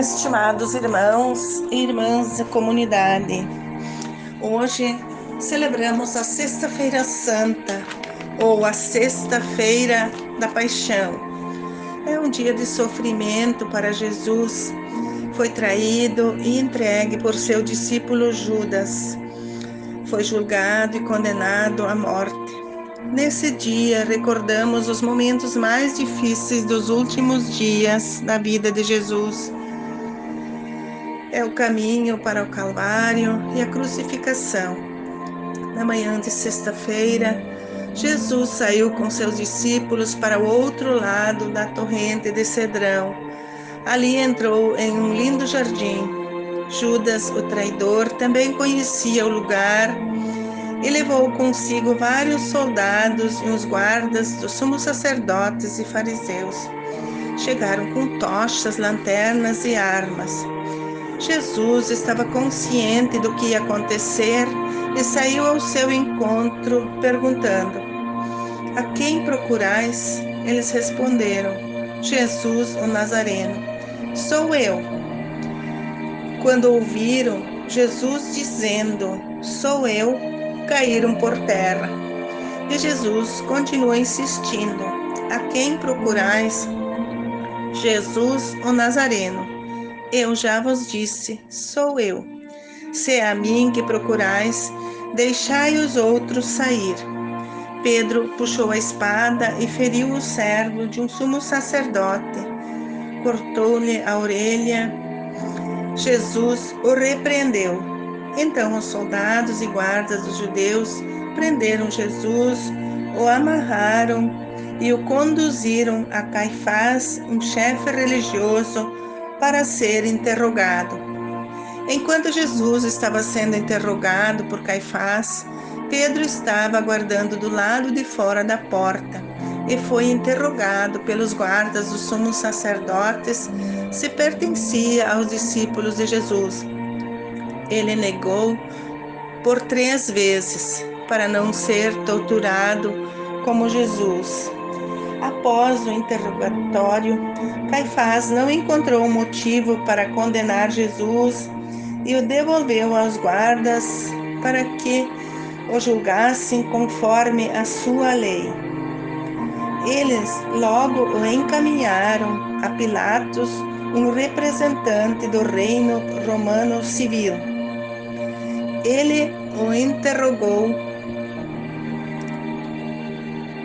Estimados irmãos e irmãs da comunidade, hoje celebramos a Sexta-feira Santa ou a Sexta-feira da Paixão. É um dia de sofrimento para Jesus. Foi traído e entregue por seu discípulo Judas. Foi julgado e condenado à morte. Nesse dia, recordamos os momentos mais difíceis dos últimos dias da vida de Jesus é o caminho para o Calvário e a crucificação. Na manhã de sexta-feira, Jesus saiu com seus discípulos para o outro lado da torrente de Cedrão. Ali entrou em um lindo jardim. Judas, o traidor, também conhecia o lugar e levou consigo vários soldados e os guardas dos sumos sacerdotes e fariseus. Chegaram com tochas, lanternas e armas. Jesus estava consciente do que ia acontecer e saiu ao seu encontro perguntando: A quem procurais? Eles responderam: Jesus, o Nazareno. Sou eu. Quando ouviram Jesus dizendo: Sou eu, caíram por terra. E Jesus continuou insistindo: A quem procurais? Jesus, o Nazareno. Eu já vos disse, sou eu. Se é a mim que procurais, deixai os outros sair. Pedro puxou a espada e feriu o servo de um sumo sacerdote. Cortou-lhe a orelha. Jesus o repreendeu. Então os soldados e guardas dos judeus prenderam Jesus, o amarraram e o conduziram a Caifás, um chefe religioso para ser interrogado. Enquanto Jesus estava sendo interrogado por Caifás, Pedro estava aguardando do lado de fora da porta e foi interrogado pelos guardas dos sumos sacerdotes se pertencia aos discípulos de Jesus. Ele negou por três vezes para não ser torturado como Jesus. Após o interrogatório, Caifás não encontrou motivo para condenar Jesus e o devolveu aos guardas para que o julgassem conforme a sua lei. Eles logo o encaminharam a Pilatos, um representante do reino romano civil. Ele o interrogou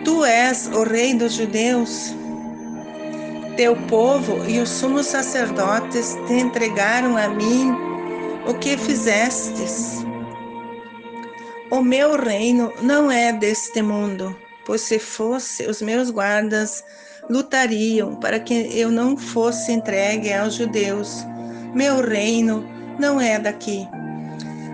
Tu és o rei dos judeus? Teu povo e os sumos sacerdotes te entregaram a mim o que fizestes. O meu reino não é deste mundo, pois se fosse, os meus guardas lutariam para que eu não fosse entregue aos judeus. Meu reino não é daqui.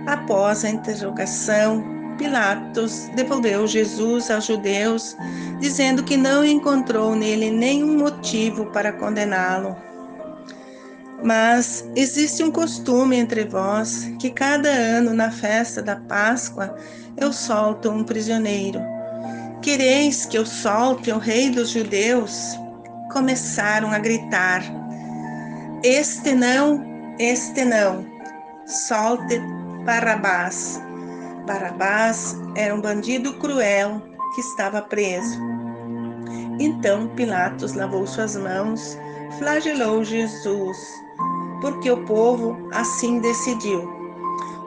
Após a interrogação, Pilatos devolveu Jesus aos judeus, dizendo que não encontrou nele nenhum motivo para condená-lo. Mas existe um costume entre vós que cada ano na festa da Páscoa eu solto um prisioneiro. Quereis que eu solte o rei dos judeus? Começaram a gritar: Este não, este não, solte Barrabás. Barabás era um bandido cruel que estava preso. Então Pilatos lavou suas mãos, flagelou Jesus, porque o povo assim decidiu.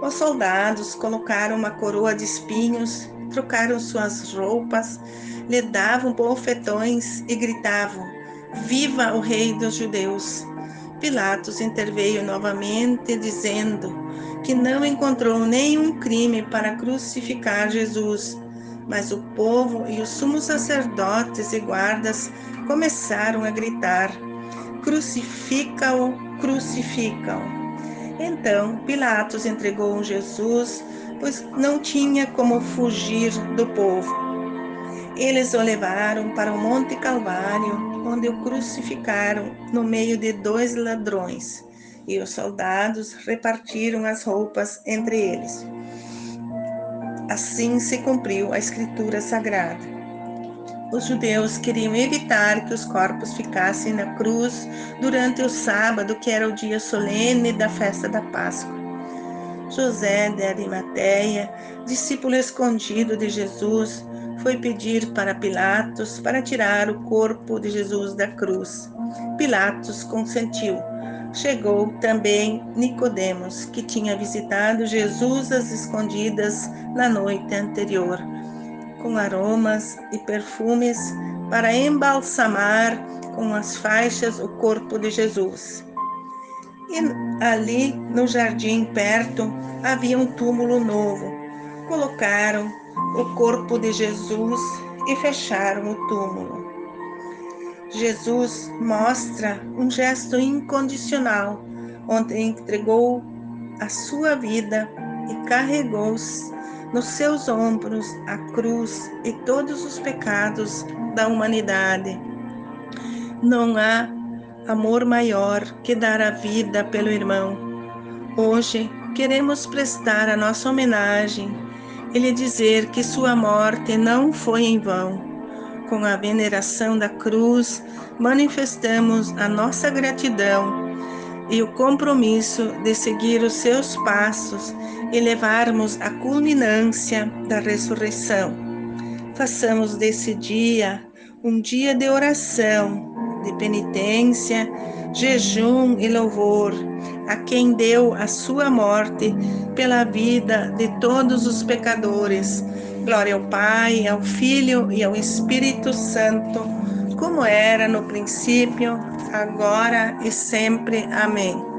Os soldados colocaram uma coroa de espinhos, trocaram suas roupas, lhe davam bofetões e gritavam: Viva o Rei dos Judeus! Pilatos interveio novamente, dizendo que não encontrou nenhum crime para crucificar Jesus. Mas o povo e os sumos sacerdotes e guardas começaram a gritar: Crucifica-o, crucifica-o. Então Pilatos entregou Jesus, pois não tinha como fugir do povo. Eles o levaram para o Monte Calvário, onde o crucificaram no meio de dois ladrões e os soldados repartiram as roupas entre eles. Assim se cumpriu a Escritura Sagrada. os judeus queriam evitar que os corpos ficassem na cruz durante o sábado, que era o dia solene da festa da Páscoa. José de Arimateia, discípulo escondido de Jesus, foi pedir para Pilatos para tirar o corpo de Jesus da cruz. Pilatos consentiu. Chegou também Nicodemos, que tinha visitado Jesus às escondidas na noite anterior com aromas e perfumes para embalsamar com as faixas o corpo de Jesus. E ali, no jardim perto, havia um túmulo novo. Colocaram o corpo de Jesus e fecharam o túmulo. Jesus mostra um gesto incondicional, onde entregou a sua vida e carregou nos seus ombros a cruz e todos os pecados da humanidade. Não há amor maior que dar a vida pelo irmão. Hoje queremos prestar a nossa homenagem e lhe dizer que sua morte não foi em vão. Com a veneração da cruz, manifestamos a nossa gratidão e o compromisso de seguir os seus passos e levarmos a culminância da ressurreição. Façamos desse dia um dia de oração, de penitência, jejum e louvor a quem deu a sua morte pela vida de todos os pecadores. Glória ao Pai, ao Filho e ao Espírito Santo como era no princípio, agora e sempre. Amém.